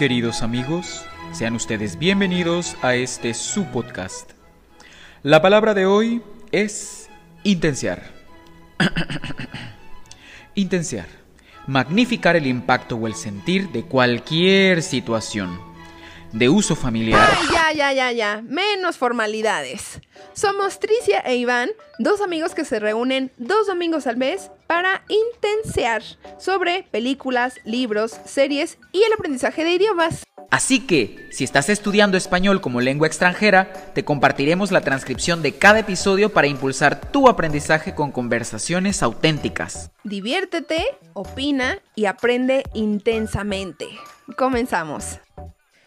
Queridos amigos, sean ustedes bienvenidos a este su podcast. La palabra de hoy es intenciar. intenciar. Magnificar el impacto o el sentir de cualquier situación de uso familiar. ya, ya, ya, ya. Menos formalidades. Somos Tricia e Iván, dos amigos que se reúnen dos domingos al mes para intensear sobre películas, libros, series y el aprendizaje de idiomas. Así que, si estás estudiando español como lengua extranjera, te compartiremos la transcripción de cada episodio para impulsar tu aprendizaje con conversaciones auténticas. Diviértete, opina y aprende intensamente. Comenzamos.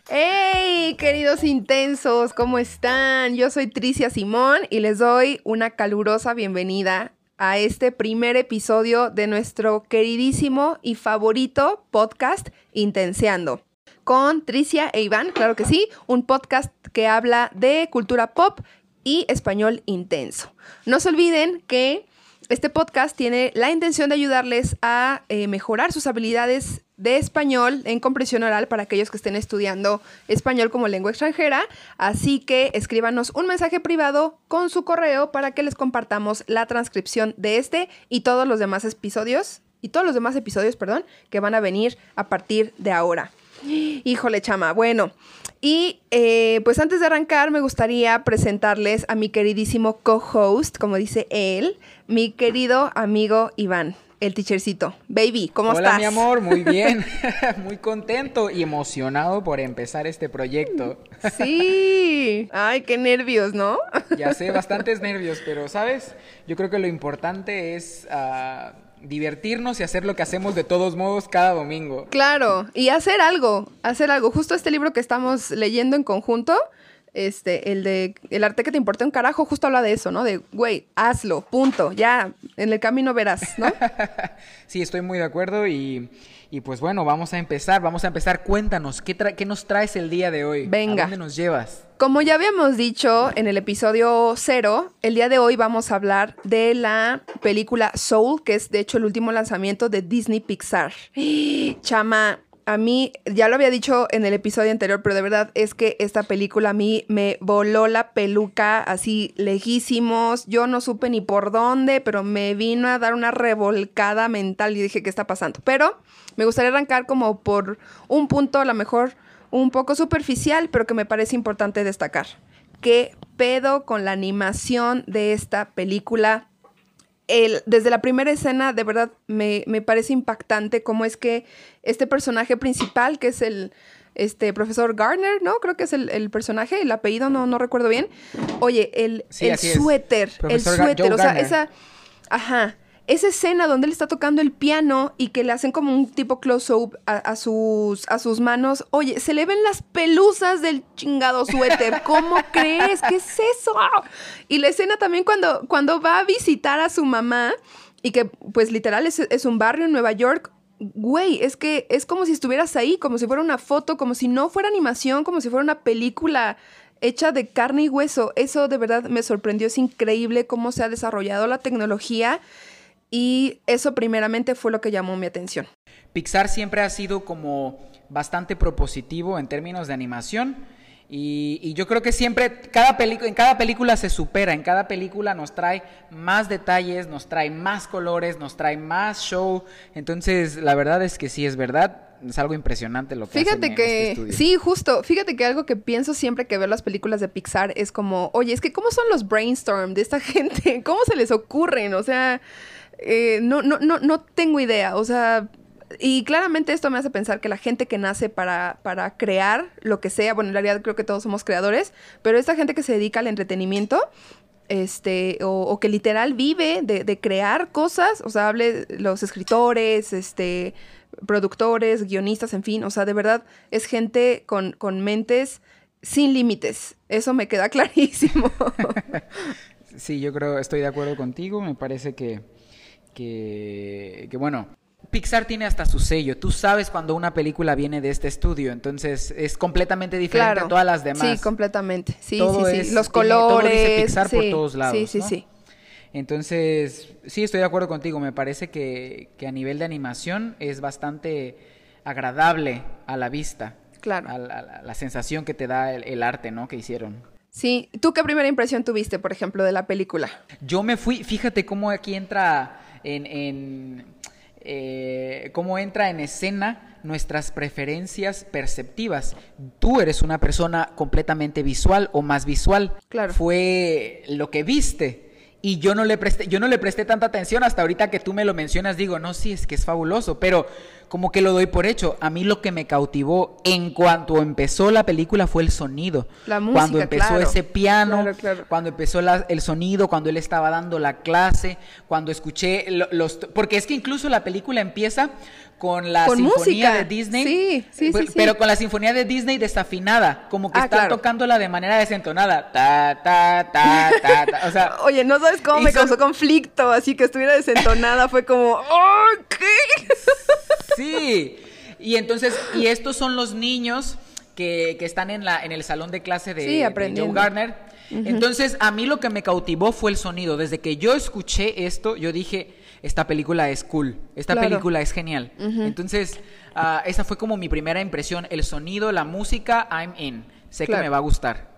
¡Hey, queridos intensos! ¿Cómo están? Yo soy Tricia Simón y les doy una calurosa bienvenida a este primer episodio de nuestro queridísimo y favorito podcast Intenseando. Con Tricia e Iván, claro que sí, un podcast que habla de cultura pop y español intenso. No se olviden que este podcast tiene la intención de ayudarles a eh, mejorar sus habilidades de español en comprensión oral para aquellos que estén estudiando español como lengua extranjera. Así que escríbanos un mensaje privado con su correo para que les compartamos la transcripción de este y todos los demás episodios, y todos los demás episodios, perdón, que van a venir a partir de ahora. Híjole, chama. Bueno, y eh, pues antes de arrancar me gustaría presentarles a mi queridísimo co-host, como dice él, mi querido amigo Iván el teachercito. Baby, ¿cómo estás? Hola, mi amor, muy bien. muy contento y emocionado por empezar este proyecto. sí. Ay, qué nervios, ¿no? ya sé, bastantes nervios, pero ¿sabes? Yo creo que lo importante es ah, divertirnos y hacer lo que hacemos de todos modos cada domingo. Claro, y hacer algo, hacer algo. Justo este libro que estamos leyendo en conjunto este, el de el arte que te importa un carajo, justo habla de eso, ¿no? De, güey, hazlo, punto, ya, en el camino verás, ¿no? sí, estoy muy de acuerdo y, y, pues bueno, vamos a empezar, vamos a empezar, cuéntanos, ¿qué, ¿qué nos traes el día de hoy? Venga. ¿A dónde nos llevas? Como ya habíamos dicho en el episodio cero, el día de hoy vamos a hablar de la película Soul, que es de hecho el último lanzamiento de Disney Pixar. Chama, a mí, ya lo había dicho en el episodio anterior, pero de verdad es que esta película a mí me voló la peluca así lejísimos. Yo no supe ni por dónde, pero me vino a dar una revolcada mental y dije, ¿qué está pasando? Pero me gustaría arrancar como por un punto, a lo mejor un poco superficial, pero que me parece importante destacar. ¿Qué pedo con la animación de esta película? Desde la primera escena, de verdad, me, parece impactante cómo es que este personaje principal, que es el este profesor Garner, ¿no? Creo que es el, personaje, el apellido no, no recuerdo bien. Oye, el, el suéter, el suéter, o sea, esa... Ajá esa escena donde él está tocando el piano y que le hacen como un tipo close-up a, sus, a sus manos, oye, se le ven las pelusas del chingado suéter. ¿Cómo crees? ¿Qué es eso? Y la escena también cuando, cuando va a visitar a su mamá y que pues literal es, es un barrio en Nueva York. Güey, es que es como si estuvieras ahí, como si fuera una foto, como si no fuera animación, como si fuera una película hecha de carne y hueso. Eso de verdad me sorprendió, es increíble cómo se ha desarrollado la tecnología y eso primeramente fue lo que llamó mi atención. Pixar siempre ha sido como bastante propositivo en términos de animación. Y, yo creo que siempre, cada en cada película se supera, en cada película nos trae más detalles, nos trae más colores, nos trae más show. Entonces, la verdad es que sí, es verdad, es algo impresionante lo que Fíjate que, este sí, justo, fíjate que algo que pienso siempre que veo las películas de Pixar es como, oye, es que ¿cómo son los brainstorm de esta gente? ¿Cómo se les ocurren? O sea... Eh, no, no, no, no tengo idea. O sea, y claramente esto me hace pensar que la gente que nace para, para crear lo que sea, bueno, en realidad creo que todos somos creadores, pero esta gente que se dedica al entretenimiento, este, o, que literal vive de, crear cosas, o sea, hable los escritores, este, productores, guionistas, en fin, o sea, de verdad es gente con, con mentes sin límites. Eso me queda clarísimo. sí, yo creo, estoy de acuerdo contigo, me parece que que, bueno, Pixar tiene hasta su sello. Tú sabes cuando una película viene de este estudio, entonces es completamente diferente a todas las demás. Sí, completamente. Sí, sí, sí. Los colores. Pixar por todos lados. Sí, sí, sí. Entonces, sí, estoy de acuerdo contigo. Me parece que, que, a nivel de animación es bastante agradable a la vista. Claro. A la, la sensación que te da el, el arte, ¿no? Que hicieron. Sí. ¿Tú qué primera impresión tuviste, por ejemplo, de la película? Yo me fui, fíjate cómo aquí entra en, en eh, cómo entra en escena nuestras preferencias perceptivas. Tú eres una persona completamente visual o más visual. Claro. Fue lo que viste. Y yo no le presté, yo no le presté tanta atención hasta ahorita que tú me lo mencionas, digo, no, sí, es que es fabuloso, pero como que lo doy por hecho. A mí lo que me cautivó en cuanto empezó la película fue el sonido. La música, Cuando empezó claro. ese piano, Claro, claro. cuando empezó la- el sonido, cuando él estaba dando la clase, cuando escuché lo- los... Porque es que incluso la película empieza con la Con sinfonía música. de Disney. Sí, sí, sí. Pero con la sinfonía de Disney desafinada, como que Ah, están claro. tocándola de manera desentonada. Ta, ta, ta, ta, ta. O sea, Oye, no sabes cómo me son- causó conflicto, así que estuviera desentonada, fue como, ¡oh, qué! Sí. Y entonces, y estos son los niños que, que están en, la, en el salón de clase de, Sí, de Gardner. Entonces, a mí lo que me cautivó fue el sonido. Desde que yo escuché esto, yo dije, esta película es cool, esta Claro. película es genial. Entonces, ah, esa fue como mi primera impresión. El sonido, la música, I'm in. Sé Claro. que me va a gustar.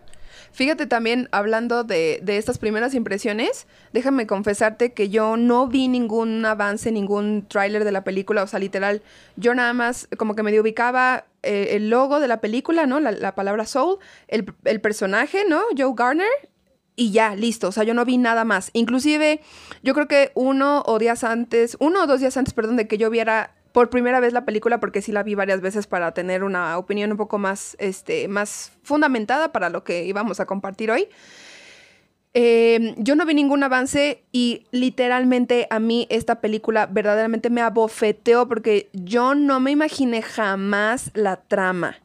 Fíjate también, hablando de, de estas primeras impresiones, déjame confesarte que yo no vi ningún avance, ningún tráiler de la película, o sea, literal, yo nada más como que me ubicaba eh, el logo de la película, ¿no? La, la palabra Soul, el, el personaje, ¿no? Joe Garner, y ya, listo, o sea, yo no vi nada más. Inclusive, yo creo que uno o días antes, uno o dos días antes, perdón, de que yo viera por primera vez la película, porque sí la vi varias veces para tener una opinión un poco más, este, más fundamentada para lo que íbamos a compartir hoy. Eh, yo no vi ningún avance y literalmente a mí esta película verdaderamente me abofeteó porque yo no me imaginé jamás la trama.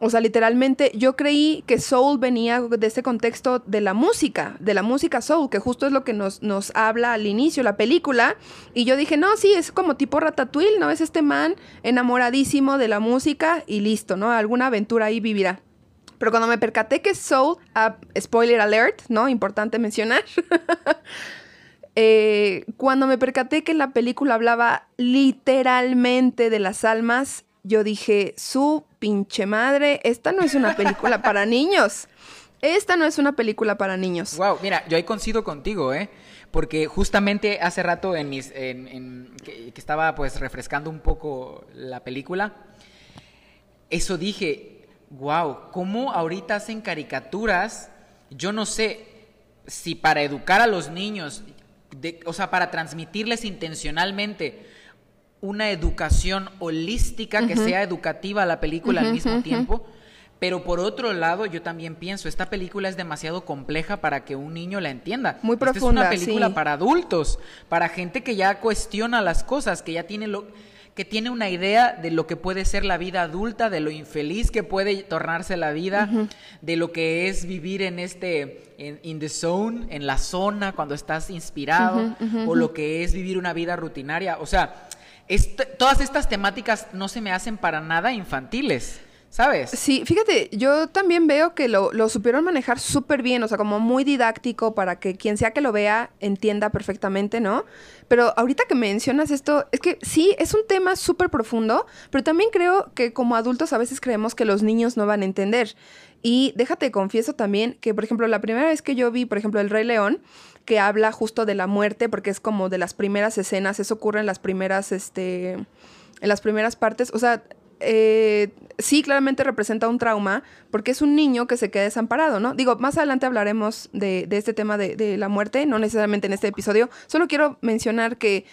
O sea, literalmente yo creí que Soul venía de este contexto de la música, de la música Soul, que justo es lo que nos, nos habla al inicio la película. Y yo dije, no, sí, es como tipo Ratatouille, ¿no? Es este man enamoradísimo de la música y listo, ¿no? Alguna aventura ahí vivirá. Pero cuando me percaté que Soul, ah, spoiler alert, ¿no? Importante mencionar. Eh, cuando me percaté que la película hablaba literalmente de las almas, yo dije, su pinche madre, esta no es una película para niños. Esta no es una película para niños. Wow, mira, yo ahí coincido contigo, ¿eh? Porque justamente hace rato en mis, en, en- que, que estaba pues refrescando un poco la película, eso dije, wow, ¿cómo ahorita hacen caricaturas? Yo no sé si para educar a los niños, de- o sea, para transmitirles intencionalmente una educación holística que sea educativa a la película al mismo tiempo. Pero por otro lado, yo también pienso, esta película es demasiado compleja para que un niño la entienda. Muy Esta profunda, es una película sí. para adultos, para gente que ya cuestiona las cosas, que ya tiene lo que tiene una idea de lo que puede ser la vida adulta, de lo infeliz que puede tornarse la vida, de lo que es vivir en este en in the zone, en la zona cuando estás inspirado o lo que es vivir una vida rutinaria, o sea, todas estas temáticas no se me hacen para nada infantiles, ¿sabes? Sí, fíjate, yo también veo que lo, lo supieron manejar súper bien, o sea, como muy didáctico para que quien sea que lo vea entienda perfectamente, ¿no? Pero ahorita que mencionas esto, es que sí, es un tema súper profundo, pero también creo que como adultos a veces creemos que los niños no van a entender. Y déjate, confieso también que, por ejemplo, la primera vez que yo vi, por ejemplo, El Rey León, que habla justo de la muerte, porque es como de las primeras escenas, eso ocurre en las primeras, este, en las primeras partes, o sea, eh, sí, claramente representa un trauma porque es un niño que se queda desamparado, ¿no? Digo, más adelante hablaremos de, este tema de, de la muerte, no necesariamente en este episodio. Solo quiero mencionar que,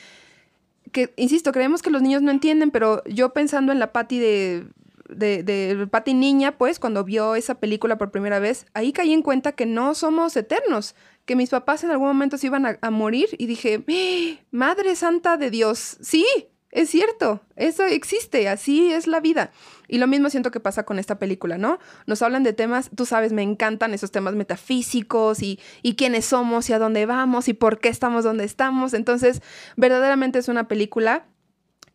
que, insisto, creemos que los niños no entienden, pero yo pensando en la Patty de, de, de Patty niña, pues, cuando vio esa película por primera vez, ahí caí en cuenta que no somos eternos, que mis papás en algún momento se iban a, morir y dije, ¡Ah! Madre Santa de Dios, sí, es cierto, eso existe, así es la vida. Y lo mismo siento que pasa con esta película, ¿no? Nos hablan de temas, tú sabes, me encantan esos temas metafísicos y, y quiénes somos y a dónde vamos y por qué estamos donde estamos. Entonces, verdaderamente es una película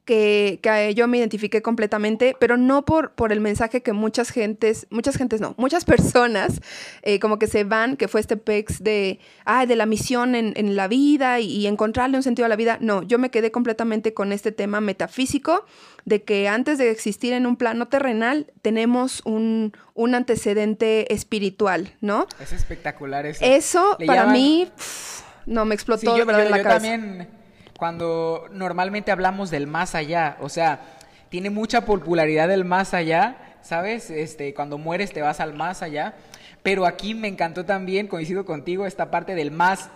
que, que, yo me identifiqué completamente, pero no por, por el mensaje que muchas gentes, muchas gentes no, muchas personas eh, como que se van, que fue este pex de, ah, de la misión en, en la vida y, y, encontrarle un sentido a la vida. No, yo me quedé completamente con este tema metafísico de que antes de existir en un plano terrenal tenemos un, un antecedente espiritual, ¿no? Es espectacular eso. Eso para llaman... mí, pff, no, me explotó sí, yo, verdad yo, en la yo cabeza. también cuando normalmente hablamos del más allá, o sea, tiene mucha popularidad el más allá, ¿sabes? Este, cuando mueres te vas al más allá, pero aquí me encantó también, coincido contigo, esta parte del más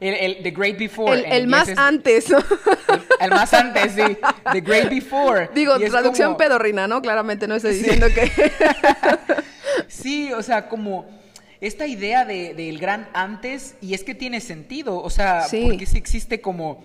el, el, the great before. El, el más es, antes. El, el, más antes, sí. The great before. Digo, traducción como... pedorrina, ¿no? Claramente no estoy diciendo sí. que. sí, o sea, como esta idea de, del gran antes, y es que tiene sentido, o sea, Sí. porque sí existe como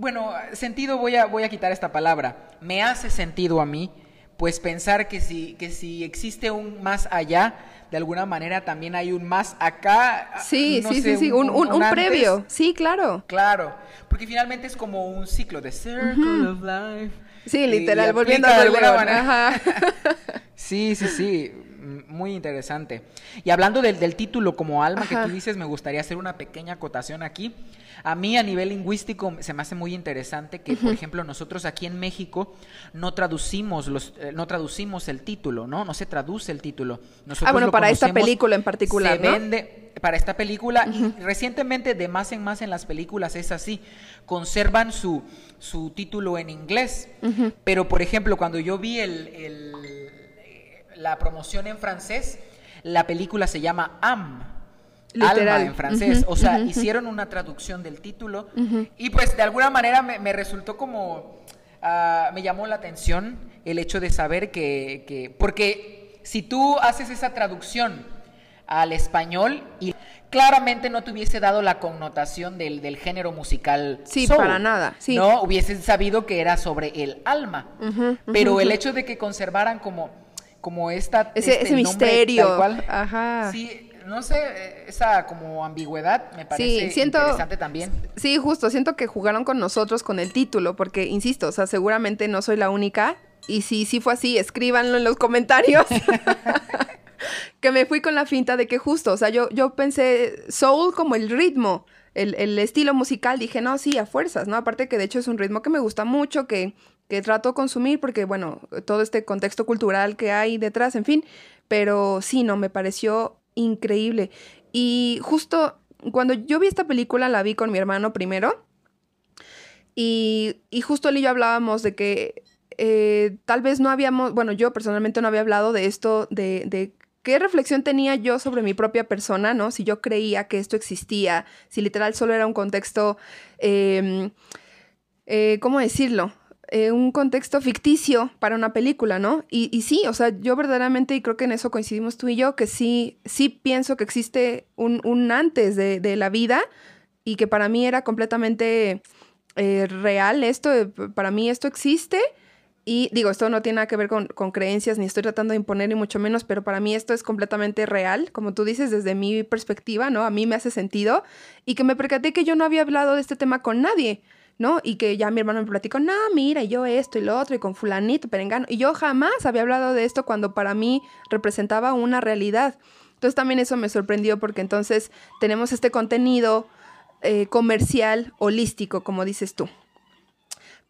bueno, sentido voy a, voy a quitar esta palabra. Me hace sentido a mí, pues pensar que si, que si existe un más allá, de alguna manera también hay un más acá. Sí, no sí, sé, sí, sí, un, un, un previo. Sí, claro. Claro, porque finalmente es como un ciclo de circle of life. Sí, literal, volviendo a de Rey alguna León. manera. Ajá. Sí, sí, sí, muy interesante. Y hablando del, del título como alma Ajá. que tú dices, me gustaría hacer una pequeña acotación aquí. A mí a nivel lingüístico se me hace muy interesante que, por ejemplo, nosotros aquí en México no traducimos los, eh, no traducimos el título, ¿no? No se traduce el título. Nosotros Ah, bueno, para esta película en particular, se ¿no? vende para esta película y recientemente de más en más en las películas es así, conservan su, su título en inglés, pero por ejemplo cuando yo vi el, el- la promoción en francés, la película se llama Am. Literal. Alma en francés, o sea, hicieron una traducción del título y pues de alguna manera me, me resultó como, ah, me llamó la atención el hecho de saber que, que, porque si tú haces esa traducción al español y claramente no te hubiese dado la connotación del, del género musical. Sí, soul, para nada, sí. No, hubieses sabido que era sobre el alma, pero el hecho de que conservaran como, como esta, Ese, este ese nombre misterio. tal cual, Ajá. Sí, no sé, esa como ambigüedad me parece siento- interesante también. Sí, justo, siento que jugaron con nosotros con el título, porque, insisto, o sea, seguramente no soy la única, y si sí fue así, escríbanlo en los comentarios. que me fui con la finta de que justo, o sea, yo, yo pensé soul como el ritmo, el, el estilo musical, dije, no, sí, a fuerzas, ¿no? Aparte que de hecho es un ritmo que me gusta mucho, que, que trato de consumir, porque, bueno, todo este contexto cultural que hay detrás, en fin, pero sí, no, me pareció increíble. Y justo cuando yo vi esta película, la vi con mi hermano primero. Y, y justo él y yo hablábamos de que eh, tal vez no habíamos, bueno, yo personalmente no había hablado de esto, de, de qué reflexión tenía yo sobre mi propia persona, ¿no? Si yo creía que esto existía, si literal solo era un contexto, eh, eh, ¿cómo decirlo? Eh, un contexto ficticio para una película, ¿no? Y, sí, o sea, yo verdaderamente, y creo que en eso coincidimos tú y yo, que sí, sí pienso que existe un, antes de, la vida y que para mí era completamente eh, real esto, eh, para mí esto existe. Y digo, esto no tiene nada que ver con, con creencias, ni estoy tratando de imponer, ni mucho menos, pero para mí esto es completamente real, como tú dices, desde mi perspectiva, ¿no? A mí me hace sentido. Y que me percaté que yo no había hablado de este tema con nadie, ¿no? Y que ya mi hermano me platicó, no, mira, yo esto y lo otro, y con fulanito, perengano. Y yo jamás había hablado de esto cuando para mí representaba una realidad. Entonces también eso me sorprendió porque entonces tenemos este contenido eh, comercial holístico, como dices tú.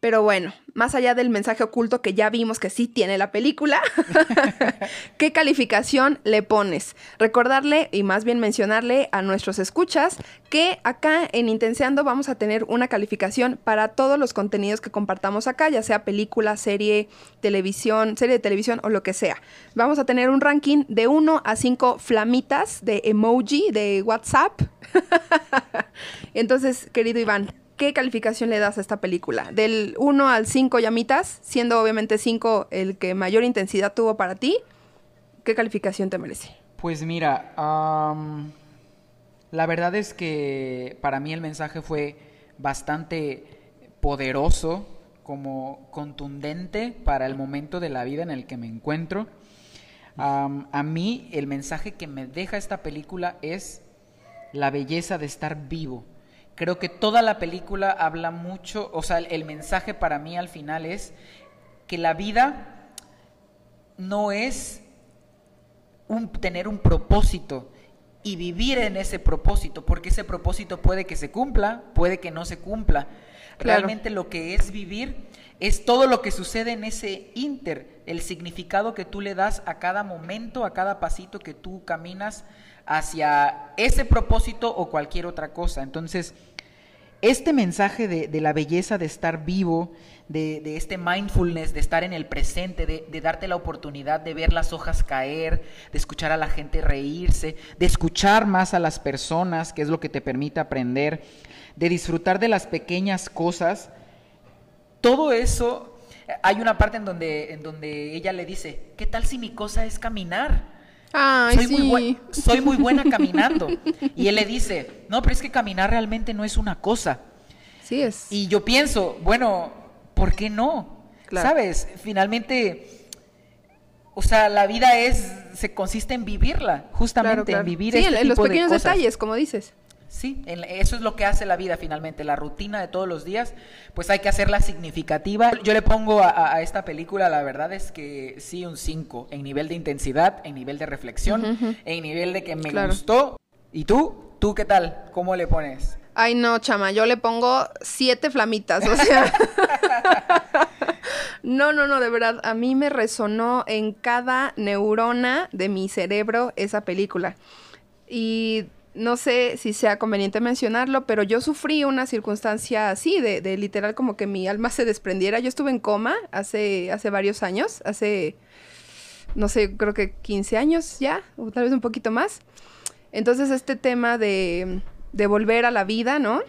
Pero bueno, más allá del mensaje oculto que ya vimos que sí tiene la película, ¿qué calificación le pones? Recordarle y más bien mencionarle a nuestros escuchas que acá en Intenseando vamos a tener una calificación para todos los contenidos que compartamos acá, ya sea película, serie, televisión, serie de televisión o lo que sea. Vamos a tener un ranking de 1 a 5 flamitas de emoji de WhatsApp. Entonces, querido Iván, ¿qué calificación le das a esta película? Del 1 al 5 llamitas, siendo obviamente 5 el que mayor intensidad tuvo para ti, ¿qué calificación te merece? Pues mira, la verdad es que para mí el mensaje fue bastante poderoso, como contundente para el momento de la vida en el que me encuentro. A mí el mensaje que me deja esta película es la belleza de estar vivo. Creo que toda la película habla mucho, o sea, el mensaje para mí al final es que la vida no es un, tener un propósito y vivir en ese propósito, porque ese propósito puede que se cumpla, puede que no se cumpla. Realmente lo que es vivir es todo lo que sucede en ese inter, el significado que tú le das a cada momento, a cada pasito que tú caminas hacia ese propósito o cualquier otra cosa. Entonces, este mensaje de, la belleza de estar vivo, de, este mindfulness, de estar en el presente, de, de, darte la oportunidad de ver las hojas caer, de escuchar a la gente reírse, de escuchar más a las personas, que es lo que te permite aprender, de disfrutar de las pequeñas cosas, todo eso, hay una parte en donde, en donde ella le dice, ¿qué tal si mi cosa es caminar? Soy, muy soy muy buena caminando. y él le dice, no, pero es que caminar realmente no es una cosa. Sí es. Y yo pienso, bueno, ¿por qué no? ¿Sabes? Finalmente, o sea, la vida es, se consiste en vivirla, justamente en vivir sí, este en, los pequeños detalles, como dices. Sí, eso es lo que hace la vida finalmente, la rutina de todos los días, pues hay que hacerla significativa. Yo le pongo a, esta película, la verdad es que sí, un 5, en nivel de intensidad, en nivel de reflexión, en nivel de que me gustó. ¿Y tú? ¿Tú qué tal? ¿Cómo le pones? Ay, no, chama, yo le pongo siete flamitas, o sea. no, no, no, de verdad, a mí me resonó en cada neurona de mi cerebro esa película. Y no sé si sea conveniente mencionarlo, pero yo sufrí una circunstancia así, de, literal como que mi alma se desprendiera. Yo estuve en coma hace, hace varios años, hace, no sé, creo que 15 años ya, o tal vez un poquito más. Entonces este tema de, de volver a la vida, ¿no?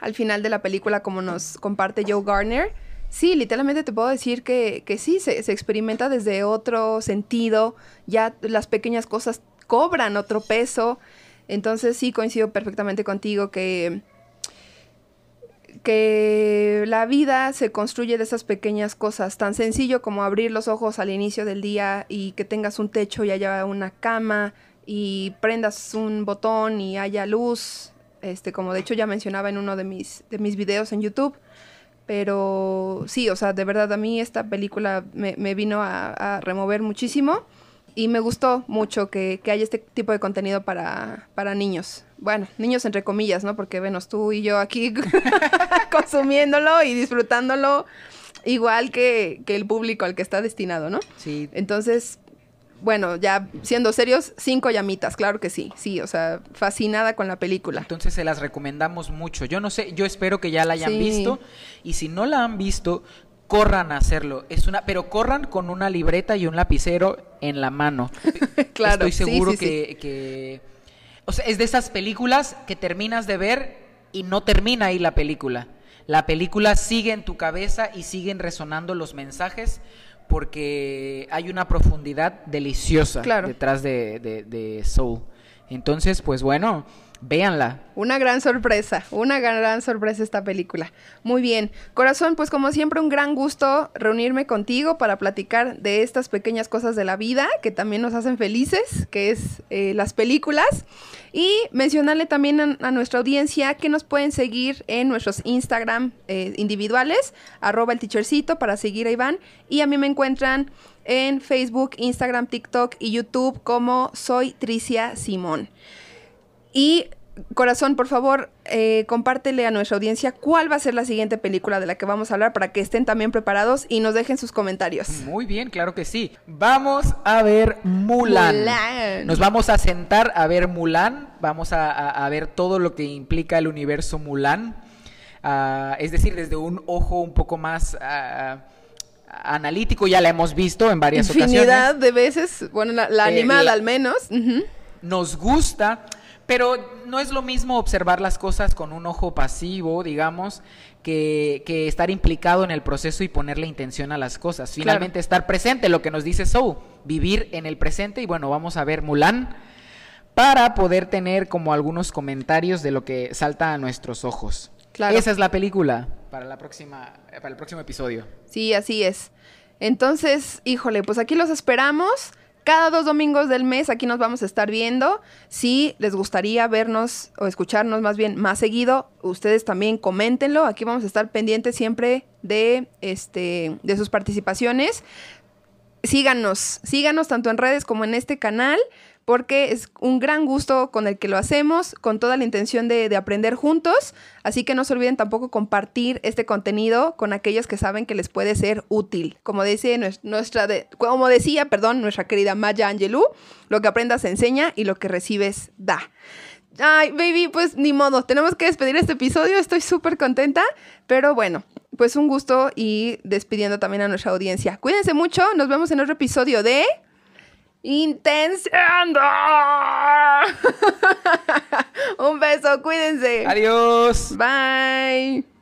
Al final de la película, como nos comparte Joe Garner, sí, literalmente te puedo decir que, que sí, se, se experimenta desde otro sentido, ya las pequeñas cosas cobran otro peso. Entonces sí coincido perfectamente contigo que, que la vida se construye de esas pequeñas cosas, tan sencillo como abrir los ojos al inicio del día y que tengas un techo y haya una cama y prendas un botón y haya luz, este, como de hecho ya mencionaba en uno de mis, de mis videos en YouTube. Pero sí, o sea, de verdad a mí esta película me, vino a remover muchísimo y me gustó mucho que, haya este tipo de contenido para, para niños. Bueno, niños entre comillas, ¿no? Porque venos tú y yo aquí consumiéndolo y disfrutándolo igual que, el público al que está destinado, ¿no? Sí. Entonces, bueno, ya siendo serios, cinco llamitas, claro que sí, sí, o sea, fascinada con la película. Entonces se las recomendamos mucho. Yo no sé, yo espero que ya la hayan visto y si no la han visto, corran a hacerlo. Es una, pero corran con una libreta y un lapicero en la mano. claro. Estoy seguro que, O sea, es de esas películas que terminas de ver y no termina ahí la película. La película sigue en tu cabeza y siguen resonando los mensajes porque hay una profundidad deliciosa detrás de, de, de Soul. Entonces, pues bueno, Véanla. Una gran sorpresa, una gran, sorpresa esta película. Muy bien. Corazón, pues como siempre un gran gusto reunirme contigo para platicar de estas pequeñas cosas de la vida que también nos hacen felices, que es eh, las películas. Y mencionarle también a, nuestra audiencia que nos pueden seguir en nuestros Instagram eh, individuales, arroba el teachercito para seguir a Iván. Y a mí me encuentran en Facebook, Instagram, TikTok y YouTube como soy Tricia Simón. Y Corazón, por favor, eh, compártele a nuestra audiencia cuál va a ser la siguiente película de la que vamos a hablar para que estén también preparados y nos dejen sus comentarios. Muy bien, claro que sí. Vamos a ver Mulan. Nos vamos a sentar a ver Mulan. Vamos a, ver todo lo que implica el universo Mulan. Ah, es decir, desde un ojo un poco más... Ah, analítico, ya la hemos visto en varias Infinidad de veces, bueno, la, eh, animada al menos. Nos gusta, pero no es lo mismo observar las cosas con un ojo pasivo, digamos, que, estar implicado en el proceso y ponerle intención a las cosas. Finalmente estar presente, lo que nos dice Sou, vivir en el presente y bueno, vamos a ver Mulan para poder tener como algunos comentarios de lo que salta a nuestros ojos. Esa es la película para la próxima para el próximo episodio. Sí, así es. Entonces, híjole, pues aquí los esperamos Cada dos domingos del mes aquí nos vamos a estar viendo. Si les gustaría vernos o escucharnos más bien más seguido, ustedes también coméntenlo. Aquí vamos a estar pendientes siempre de, este, de sus participaciones. Síganos, síganos tanto en redes como en este canal porque es un gran gusto con el que lo hacemos, con toda la intención de, aprender juntos. Así que no se olviden tampoco compartir este contenido con aquellos que saben que les puede ser útil. Como, decía nuestra como decía, perdón, nuestra querida Maya Angelou, lo que aprendas enseña y lo que recibes da. Ay, baby, pues ni modo, tenemos que despedir este episodio, estoy súper contenta, pero bueno, pues un gusto y despidiendo también a nuestra audiencia. Cuídense mucho, nos vemos en otro episodio de... Intenciando. Un beso, cuídense. Adiós. Bye.